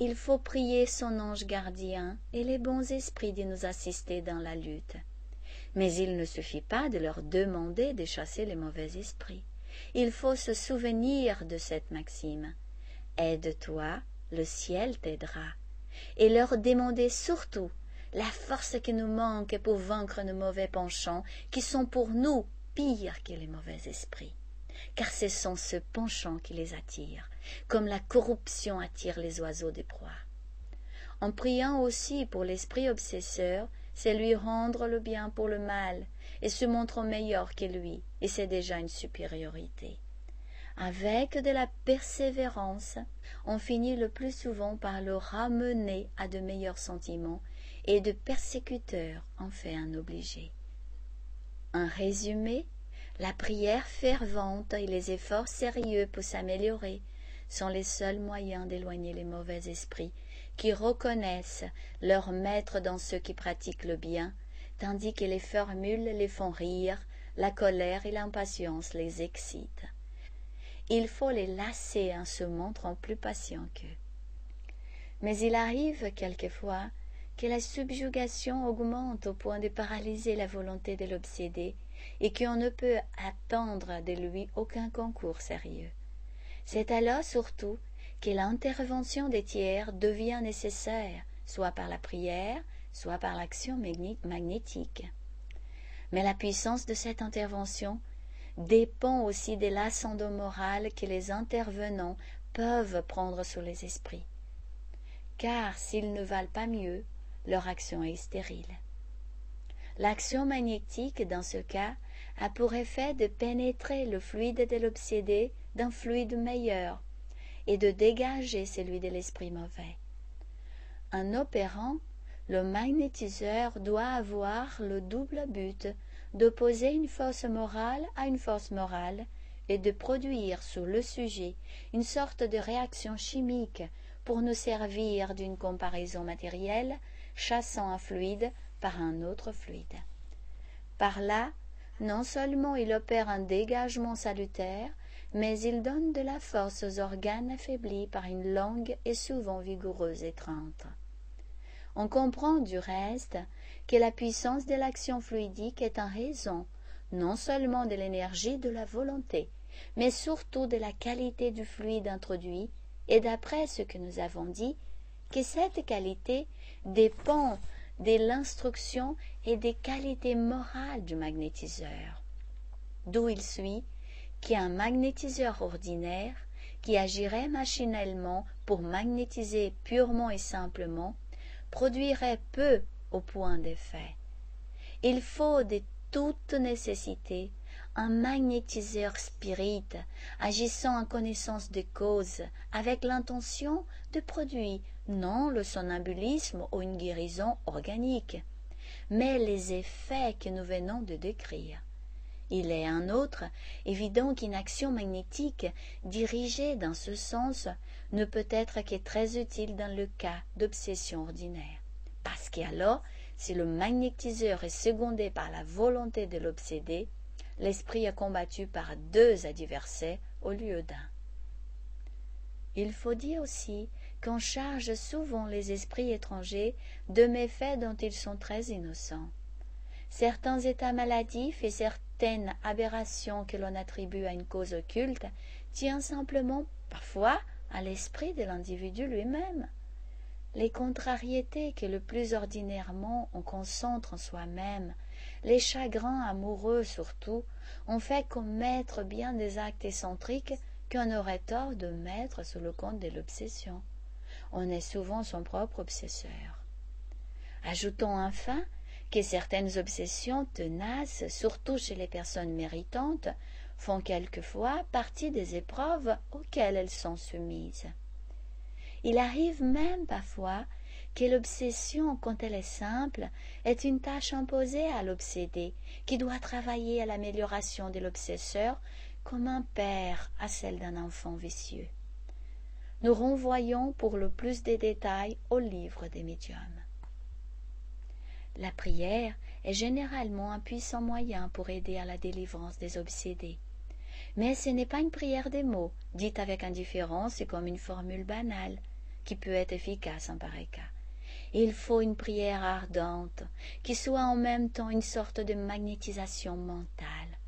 Il faut prier son ange gardien et les bons esprits de nous assister dans la lutte. Mais il ne suffit pas de leur demander de chasser les mauvais esprits. Il faut se souvenir de cette maxime. Aide-toi, le ciel t'aidera. Et leur demander surtout la force qui nous manque pour vaincre nos mauvais penchants, qui sont pour nous pires que les mauvais esprits. Car ce sont ce penchant qui les attire, comme la corruption attire les oiseaux des proies. En priant aussi pour l'esprit obsesseur, c'est lui rendre le bien pour le mal, et se montrer meilleur que lui, et c'est déjà une supériorité. Avec de la persévérance, on finit le plus souvent par le ramener à de meilleurs sentiments, et de persécuteur en fait un obligé. En résumé, la prière fervente et les efforts sérieux pour s'améliorer sont les seuls moyens d'éloigner les mauvais esprits qui reconnaissent leur maître dans ceux qui pratiquent le bien, tandis que les formules les font rire, la colère et l'impatience les excitent. Il faut les lasser en se montrant plus patients qu'eux. Mais il arrive quelquefois que la subjugation augmente au point de paralyser la volonté de l'obsédé et qu'on ne peut attendre de lui aucun concours sérieux. C'est alors surtout que l'intervention des tiers devient nécessaire, soit par la prière, soit par l'action magnétique. Mais la puissance de cette intervention dépend aussi de l'ascendant moral que les intervenants peuvent prendre sur les esprits. Car s'ils ne valent pas mieux, leur action est stérile. L'action magnétique, dans ce cas, a pour effet de pénétrer le fluide de l'obsédé d'un fluide meilleur et de dégager celui de l'esprit mauvais. En opérant, le magnétiseur doit avoir le double but d'opposer une force morale à une force morale et de produire sur le sujet une sorte de réaction chimique pour nous servir d'une comparaison matérielle chassant un fluide par un autre fluide. Par là, non seulement il opère un dégagement salutaire, mais il donne de la force aux organes affaiblis par une longue et souvent vigoureuse étreinte. On comprend du reste que la puissance de l'action fluidique est en raison non seulement de l'énergie de la volonté, mais surtout de la qualité du fluide introduit, et d'après ce que nous avons dit, que cette qualité dépend de l'instruction et des qualités morales du magnétiseur. D'où il suit qu'un magnétiseur ordinaire, qui agirait machinalement pour magnétiser purement et simplement, produirait peu au point d'effet. Il faut de toute nécessité un magnétiseur spirit agissant en connaissance des causes avec l'intention de produire non le somnambulisme ou une guérison organique, mais les effets que nous venons de décrire. Il est un autre évident qu'une action magnétique dirigée dans ce sens ne peut être que très utile dans le cas d'obsession ordinaire, parce qu'alors, si le magnétiseur est secondé par la volonté de l'obsédé, l'esprit est combattu par deux adversaires au lieu d'un. Il faut dire aussi qu'on charge souvent les esprits étrangers de méfaits dont ils sont très innocents. Certains états maladifs et certaines aberrations que l'on attribue à une cause occulte tiennent simplement, parfois, à l'esprit de l'individu lui-même. Les contrariétés que le plus ordinairement on concentre en soi-même, les chagrins amoureux surtout, ont fait commettre bien des actes excentriques qu'on aurait tort de mettre sous le compte de l'obsession on est souvent son propre obsesseur. Ajoutons enfin que certaines obsessions tenaces, surtout chez les personnes méritantes, font quelquefois partie des épreuves auxquelles elles sont soumises. Il arrive même parfois que l'obsession, quand elle est simple, est une tâche imposée à l'obsédé, qui doit travailler à l'amélioration de l'obsesseur comme un père à celle d'un enfant vicieux nous renvoyons pour le plus de détails au livre des médiums. La prière est généralement un puissant moyen pour aider à la délivrance des obsédés. Mais ce n'est pas une prière des mots, dite avec indifférence et comme une formule banale, qui peut être efficace en pareil cas. Il faut une prière ardente, qui soit en même temps une sorte de magnétisation mentale.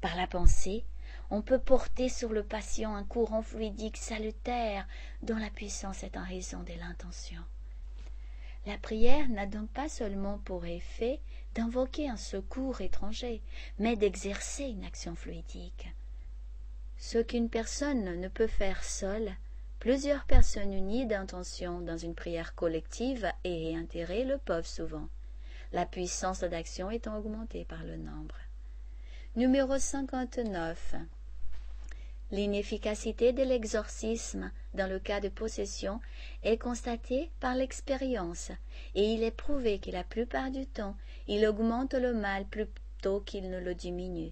Par la pensée, on peut porter sur le patient un courant fluidique salutaire dont la puissance est en raison de l'intention. La prière n'a donc pas seulement pour effet d'invoquer un secours étranger, mais d'exercer une action fluidique. Ce qu'une personne ne peut faire seule, plusieurs personnes unies d'intention dans une prière collective et réintérées le peuvent souvent, la puissance d'action étant augmentée par le nombre. Numéro 59. L'inefficacité de l'exorcisme dans le cas de possession est constatée par l'expérience, et il est prouvé que la plupart du temps il augmente le mal plutôt qu'il ne le diminue.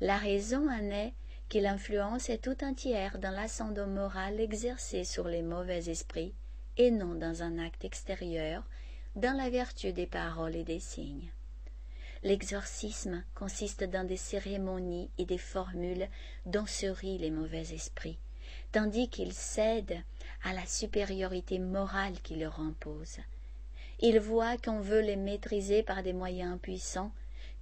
La raison en est que l'influence est tout entière dans l'ascendant moral exercé sur les mauvais esprits, et non dans un acte extérieur, dans la vertu des paroles et des signes. L'exorcisme consiste dans des cérémonies et des formules dont se rient les mauvais esprits, tandis qu'ils cèdent à la supériorité morale qui leur impose. Ils voient qu'on veut les maîtriser par des moyens puissants,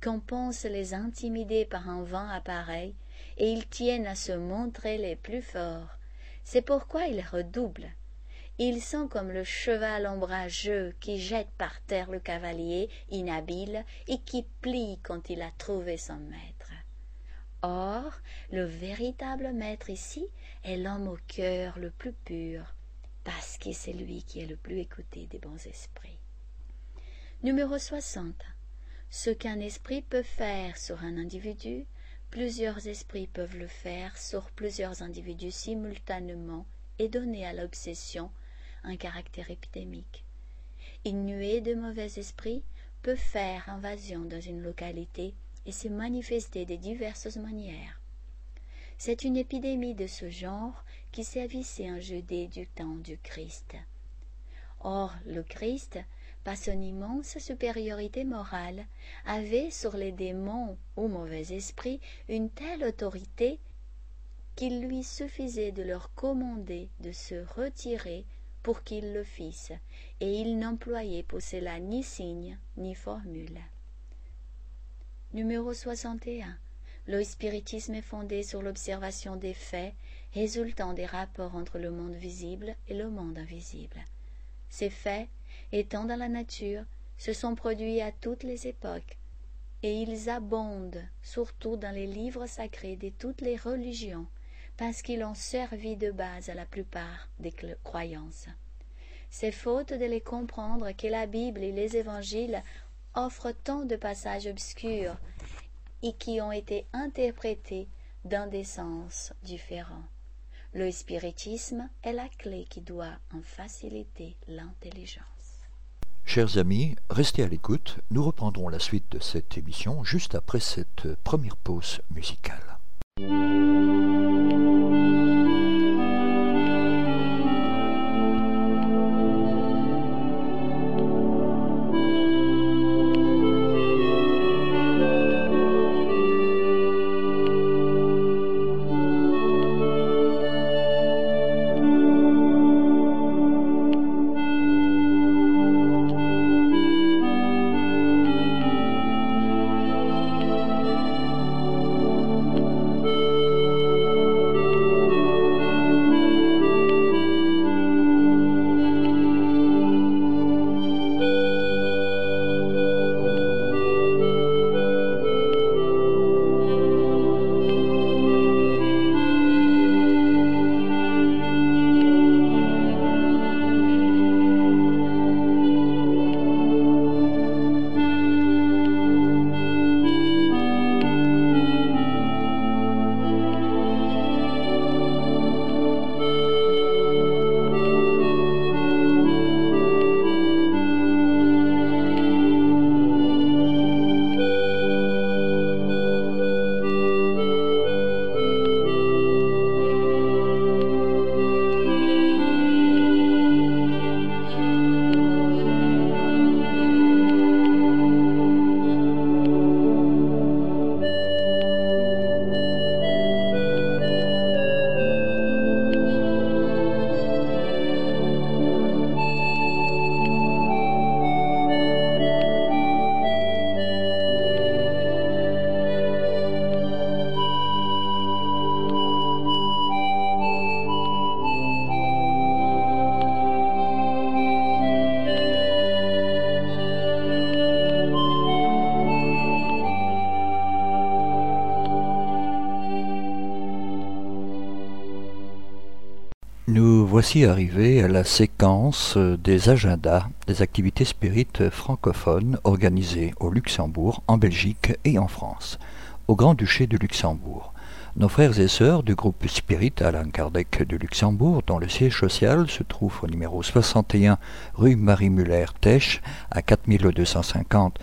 qu'on pense les intimider par un vent appareil, et ils tiennent à se montrer les plus forts. C'est pourquoi ils redoublent ils sont comme le cheval ombrageux qui jette par terre le cavalier inhabile et qui plie quand il a trouvé son maître. Or, le véritable maître ici est l'homme au cœur le plus pur, parce que c'est lui qui est le plus écouté des bons esprits. Numéro 60. Ce qu'un esprit peut faire sur un individu, plusieurs esprits peuvent le faire sur plusieurs individus simultanément et donner à l'obsession un caractère épidémique. Une nuée de mauvais esprits peut faire invasion dans une localité et se manifester de diverses manières. C'est une épidémie de ce genre qui sévissait en Judée du temps du Christ. Or, le Christ, par son immense supériorité morale, avait sur les démons ou mauvais esprits une telle autorité qu'il lui suffisait de leur commander de se retirer pour qu'ils le fissent, et il n'employait pour cela ni signe ni formule. Numéro 61. Le spiritisme est fondé sur l'observation des faits résultant des rapports entre le monde visible et le monde invisible. Ces faits, étant dans la nature, se sont produits à toutes les époques, et ils abondent surtout dans les livres sacrés de toutes les religions, parce qu'ils ont servi de base à la plupart des croyances. C'est faute de les comprendre que la Bible et les évangiles offrent tant de passages obscurs et qui ont été interprétés dans des sens différents. Le spiritisme est la clé qui doit en faciliter l'intelligence. Chers amis, restez à l'écoute. Nous reprendrons la suite de cette émission juste après cette première pause musicale. Voici arrivé à la séquence des agendas des activités spirites francophones organisées au Luxembourg, en Belgique et en France, au Grand-Duché de Luxembourg. Nos frères et sœurs du groupe Spirit Alain Kardec de Luxembourg, dont le siège social se trouve au numéro 61 rue Marie-Muller-Tesch à 4250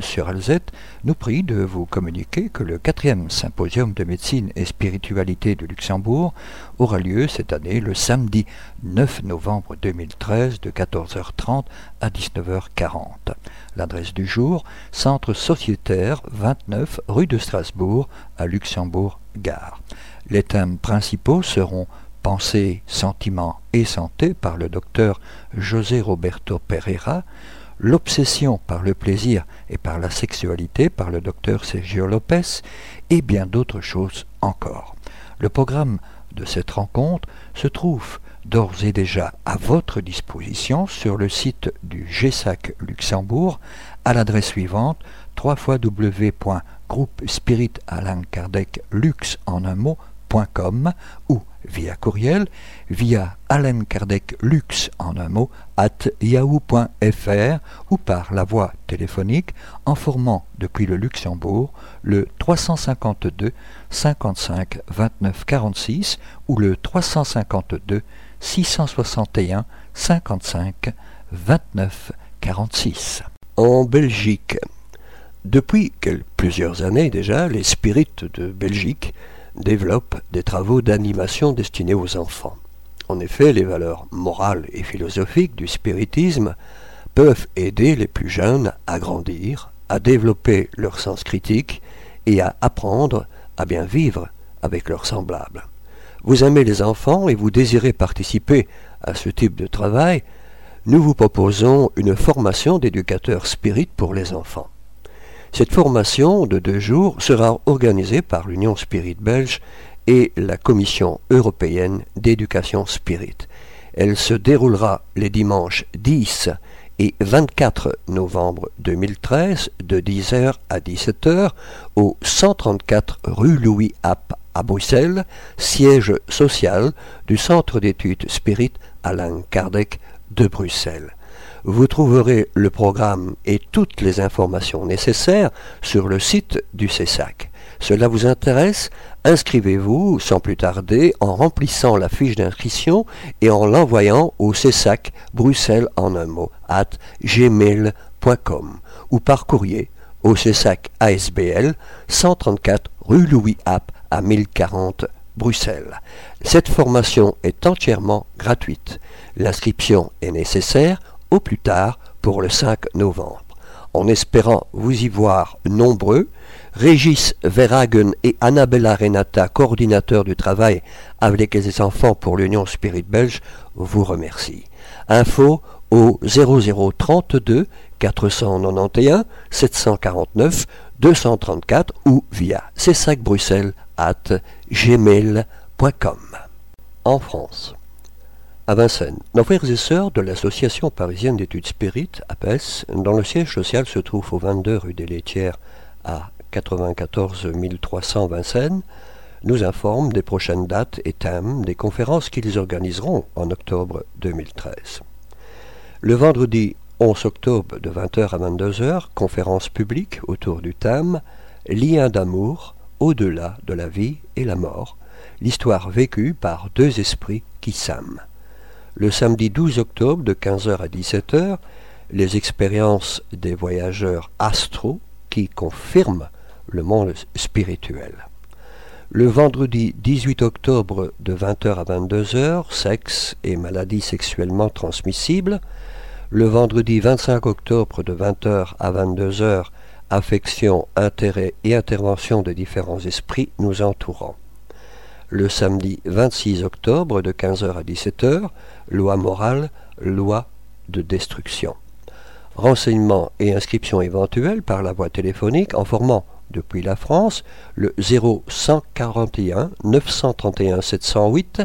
sur Alzette, nous prie de vous communiquer que le quatrième symposium de médecine et spiritualité de Luxembourg aura lieu cette année le samedi 9 novembre 2013 de 14h30 à 19h40. L'adresse du jour, Centre sociétaire 29 rue de Strasbourg à Les thèmes principaux seront Pensée, sentiments et santé par le docteur José Roberto Pereira, L'obsession par le plaisir et par la sexualité par le docteur Sergio Lopez et bien d'autres choses encore. Le programme de cette rencontre se trouve d'ores et déjà à votre disposition sur le site du GESAC Luxembourg à l'adresse suivante www.groupespiritalankardeclux en un mot.com ou via courriel, via Alain Kardec Lux en un mot, at yahoo.fr ou par la voie téléphonique en formant depuis le Luxembourg le 352 55 29 46 ou le 352 661 55 29 46. En Belgique, depuis plusieurs années déjà, les spirites de Belgique développe des travaux d'animation destinés aux enfants. En effet, les valeurs morales et philosophiques du spiritisme peuvent aider les plus jeunes à grandir, à développer leur sens critique et à apprendre à bien vivre avec leurs semblables. Vous aimez les enfants et vous désirez participer à ce type de travail, nous vous proposons une formation d'éducateur spirit pour les enfants. Cette formation de deux jours sera organisée par l'Union Spirit belge et la Commission européenne d'éducation spirit. Elle se déroulera les dimanches 10 et 24 novembre 2013 de 10h à 17h au 134 rue Louis App à Bruxelles, siège social du Centre d'études Spirit Alain Kardec de Bruxelles. Vous trouverez le programme et toutes les informations nécessaires sur le site du CESAC. Cela vous intéresse? Inscrivez-vous sans plus tarder en remplissant la fiche d'inscription et en l'envoyant au CESAC Bruxelles en un mot at gmail.com ou par courrier au CESAC ASBL 134 rue Louis App à 1040 Bruxelles. Cette formation est entièrement gratuite. L'inscription est nécessaire au plus tard pour le 5 novembre. En espérant vous y voir nombreux, Régis Verhagen et Annabella Renata, coordinateurs du travail avec les enfants pour l'Union Spirit Belge, vous remercient. Info au 0032 491 749 234 ou via csacbruxelles at gmail.com. En France. À Vincennes, nos frères et sœurs de l'Association parisienne d'études spirites, APES, dont le siège social se trouve au 22 rue des Laitières à 94 300 Vincennes, nous informent des prochaines dates et thèmes des conférences qu'ils organiseront en octobre 2013. Le vendredi 11 octobre de 20h à 22h, conférence publique autour du thème Lien d'amour au-delà de la vie et la mort, l'histoire vécue par deux esprits qui s'aiment le samedi 12 octobre de 15h à 17h, les expériences des voyageurs astro qui confirment le monde spirituel. Le vendredi 18 octobre de 20h à 22h, sexe et maladies sexuellement transmissibles. Le vendredi 25 octobre de 20h à 22h, affection, intérêt et intervention de différents esprits nous entourant le samedi 26 octobre de 15h à 17h, loi morale, loi de destruction. Renseignements et inscriptions éventuelles par la voie téléphonique en formant depuis la France le 0141 931 708,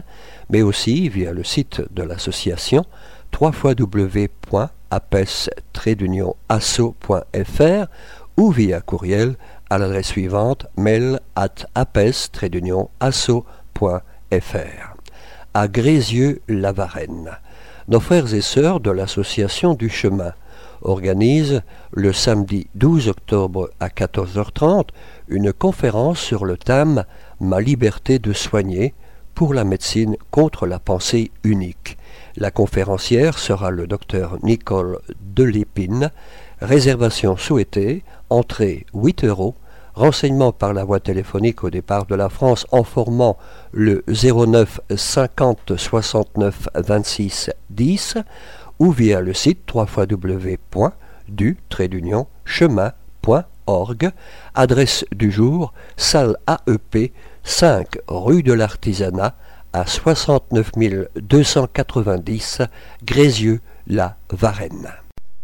mais aussi via le site de l'association www.apes-asso.fr ou via courriel à l'adresse suivante mail at apes-asso.fr à Grézieux-la-Varenne. Nos frères et sœurs de l'association du chemin organise le samedi 12 octobre à 14h30 une conférence sur le thème Ma liberté de soigner pour la médecine contre la pensée unique. La conférencière sera le docteur Nicole Delépine. Réservation souhaitée, entrée 8 euros, renseignement par la voie téléphonique au départ de la France en formant le 09 50 69 26 10 ou via le site www.du-chemin.org. Adresse du jour, salle AEP, 5 rue de l'Artisanat, à 69 290 Grézieux-la-Varenne.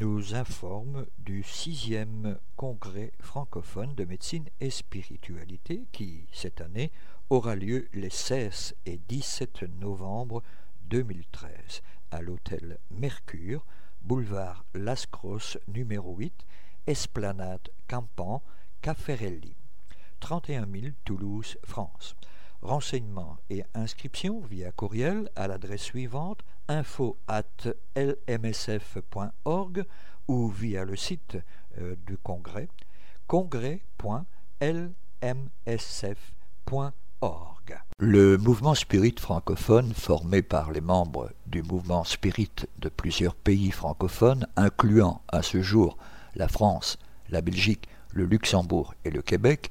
Nous informe du sixième congrès francophone de médecine et spiritualité qui, cette année, aura lieu les 16 et 17 novembre 2013 à l'hôtel Mercure, boulevard Las Crosses numéro 8, Esplanade Campan, Caffarelli. 31 000 Toulouse, France. Renseignements et inscriptions via courriel à l'adresse suivante info at lmsf.org ou via le site euh, du congrès congrès.lmsf.org. Le mouvement spirit francophone, formé par les membres du mouvement spirit de plusieurs pays francophones, incluant à ce jour la France, la Belgique, le Luxembourg et le Québec,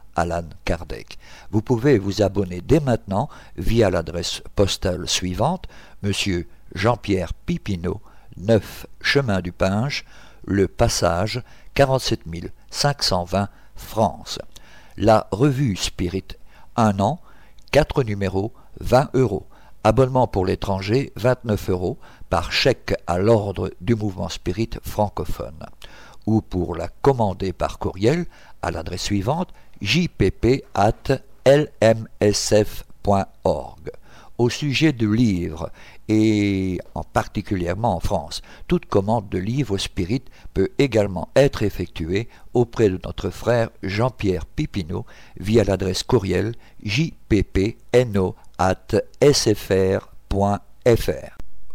Alan Kardec. Vous pouvez vous abonner dès maintenant via l'adresse postale suivante, Monsieur Jean-Pierre Pipineau, 9 Chemin du Pinge, Le Passage, 47 520 France. La revue Spirit, un an, 4 numéros, 20 euros. Abonnement pour l'étranger, 29 euros, par chèque à l'ordre du mouvement Spirit francophone. Ou pour la commander par courriel à l'adresse suivante, jpp.lmsf.org. Au sujet de livres, et en particulièrement en France, toute commande de livres spirit peut également être effectuée auprès de notre frère Jean-Pierre Pipineau via l'adresse courriel jppno.sfr.fr.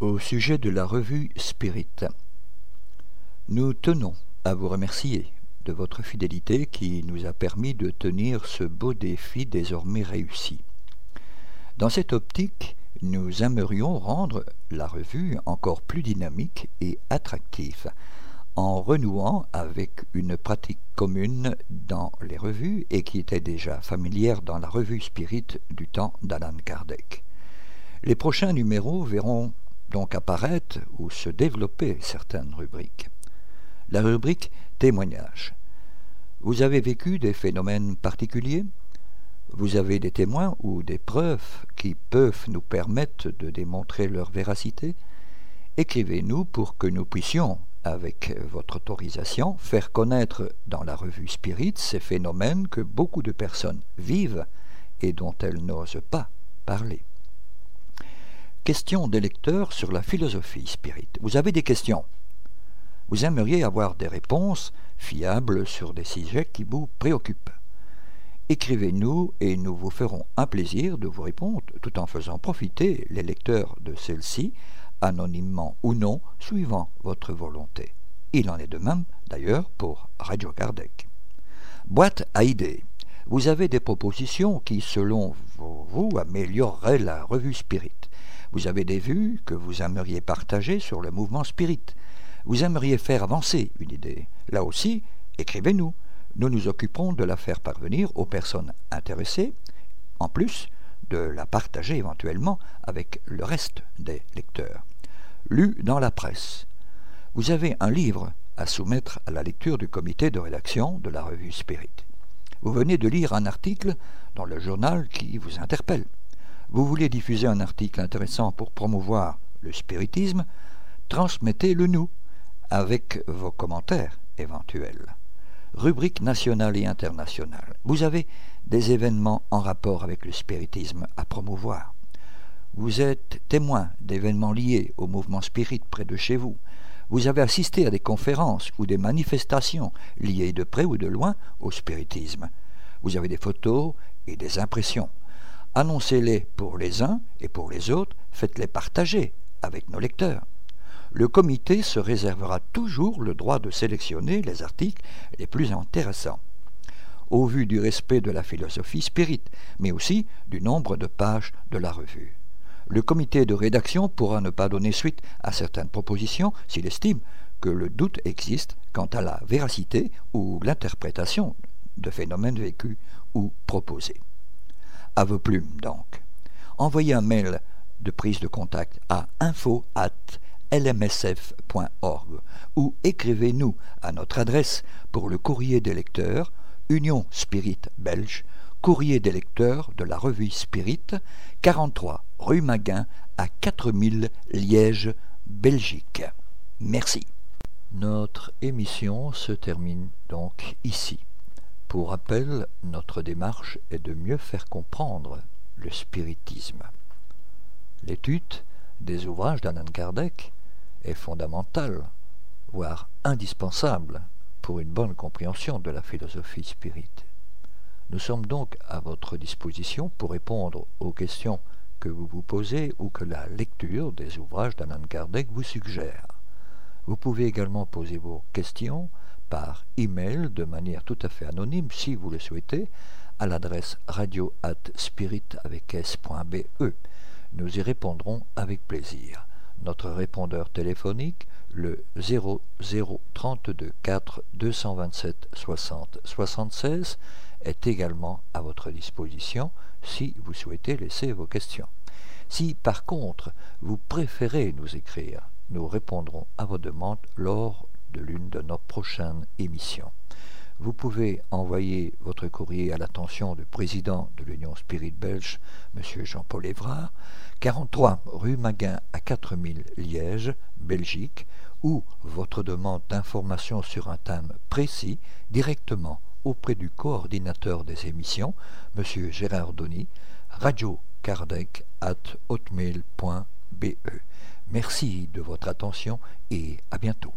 Au sujet de la revue Spirit, nous tenons à vous remercier de votre fidélité qui nous a permis de tenir ce beau défi désormais réussi. Dans cette optique, nous aimerions rendre la revue encore plus dynamique et attractive. en renouant avec une pratique commune dans les revues et qui était déjà familière dans la revue Spirit du temps d'Alan Kardec. Les prochains numéros verront donc apparaître ou se développer certaines rubriques. La rubrique témoignage. Vous avez vécu des phénomènes particuliers? Vous avez des témoins ou des preuves qui peuvent nous permettre de démontrer leur véracité? Écrivez-nous pour que nous puissions, avec votre autorisation, faire connaître dans la revue Spirit ces phénomènes que beaucoup de personnes vivent et dont elles n'osent pas parler. Question des lecteurs sur la philosophie spirit. Vous avez des questions? Vous aimeriez avoir des réponses fiables sur des sujets qui vous préoccupent. Écrivez-nous et nous vous ferons un plaisir de vous répondre tout en faisant profiter les lecteurs de celle-ci, anonymement ou non, suivant votre volonté. Il en est de même, d'ailleurs, pour Radio Kardec. Boîte à idées. Vous avez des propositions qui, selon vous, amélioreraient la revue Spirit. Vous avez des vues que vous aimeriez partager sur le mouvement Spirit. Vous aimeriez faire avancer une idée. Là aussi, écrivez-nous. Nous nous occuperons de la faire parvenir aux personnes intéressées, en plus de la partager éventuellement avec le reste des lecteurs. Lu dans la presse. Vous avez un livre à soumettre à la lecture du comité de rédaction de la revue Spirit. Vous venez de lire un article dans le journal qui vous interpelle. Vous voulez diffuser un article intéressant pour promouvoir le spiritisme, transmettez-le nous avec vos commentaires éventuels. Rubrique nationale et internationale. Vous avez des événements en rapport avec le spiritisme à promouvoir. Vous êtes témoin d'événements liés au mouvement spirit près de chez vous. Vous avez assisté à des conférences ou des manifestations liées de près ou de loin au spiritisme. Vous avez des photos et des impressions. Annoncez-les pour les uns et pour les autres, faites-les partager avec nos lecteurs. Le comité se réservera toujours le droit de sélectionner les articles les plus intéressants, au vu du respect de la philosophie spirit, mais aussi du nombre de pages de la revue. Le comité de rédaction pourra ne pas donner suite à certaines propositions s'il estime que le doute existe quant à la véracité ou l'interprétation de phénomènes vécus ou proposés à vos plumes donc. Envoyez un mail de prise de contact à info@lmsf.org ou écrivez-nous à notre adresse pour le courrier des lecteurs, Union Spirit Belge, courrier des lecteurs de la revue Spirit, 43 rue Maguin à 4000 Liège, Belgique. Merci. Notre émission se termine donc ici. Pour rappel, notre démarche est de mieux faire comprendre le spiritisme. L'étude des ouvrages d'Alan Kardec est fondamentale, voire indispensable pour une bonne compréhension de la philosophie spirite. Nous sommes donc à votre disposition pour répondre aux questions que vous vous posez ou que la lecture des ouvrages d'Alan Kardec vous suggère. Vous pouvez également poser vos questions par email de manière tout à fait anonyme si vous le souhaitez à l'adresse radio spirit avec s.be. Nous y répondrons avec plaisir. Notre répondeur téléphonique, le 0032 4 227 60 76, est également à votre disposition si vous souhaitez laisser vos questions. Si par contre vous préférez nous écrire, nous répondrons à vos demandes lors de l'une de nos prochaines émissions. Vous pouvez envoyer votre courrier à l'attention du président de l'Union Spirit Belge, M. Jean-Paul Évrard, 43 rue Maguin à 4000 Liège, Belgique, ou votre demande d'information sur un thème précis directement auprès du coordinateur des émissions, M. Gérard Donny, radiocardec at hotmail.be. Merci de votre attention et à bientôt.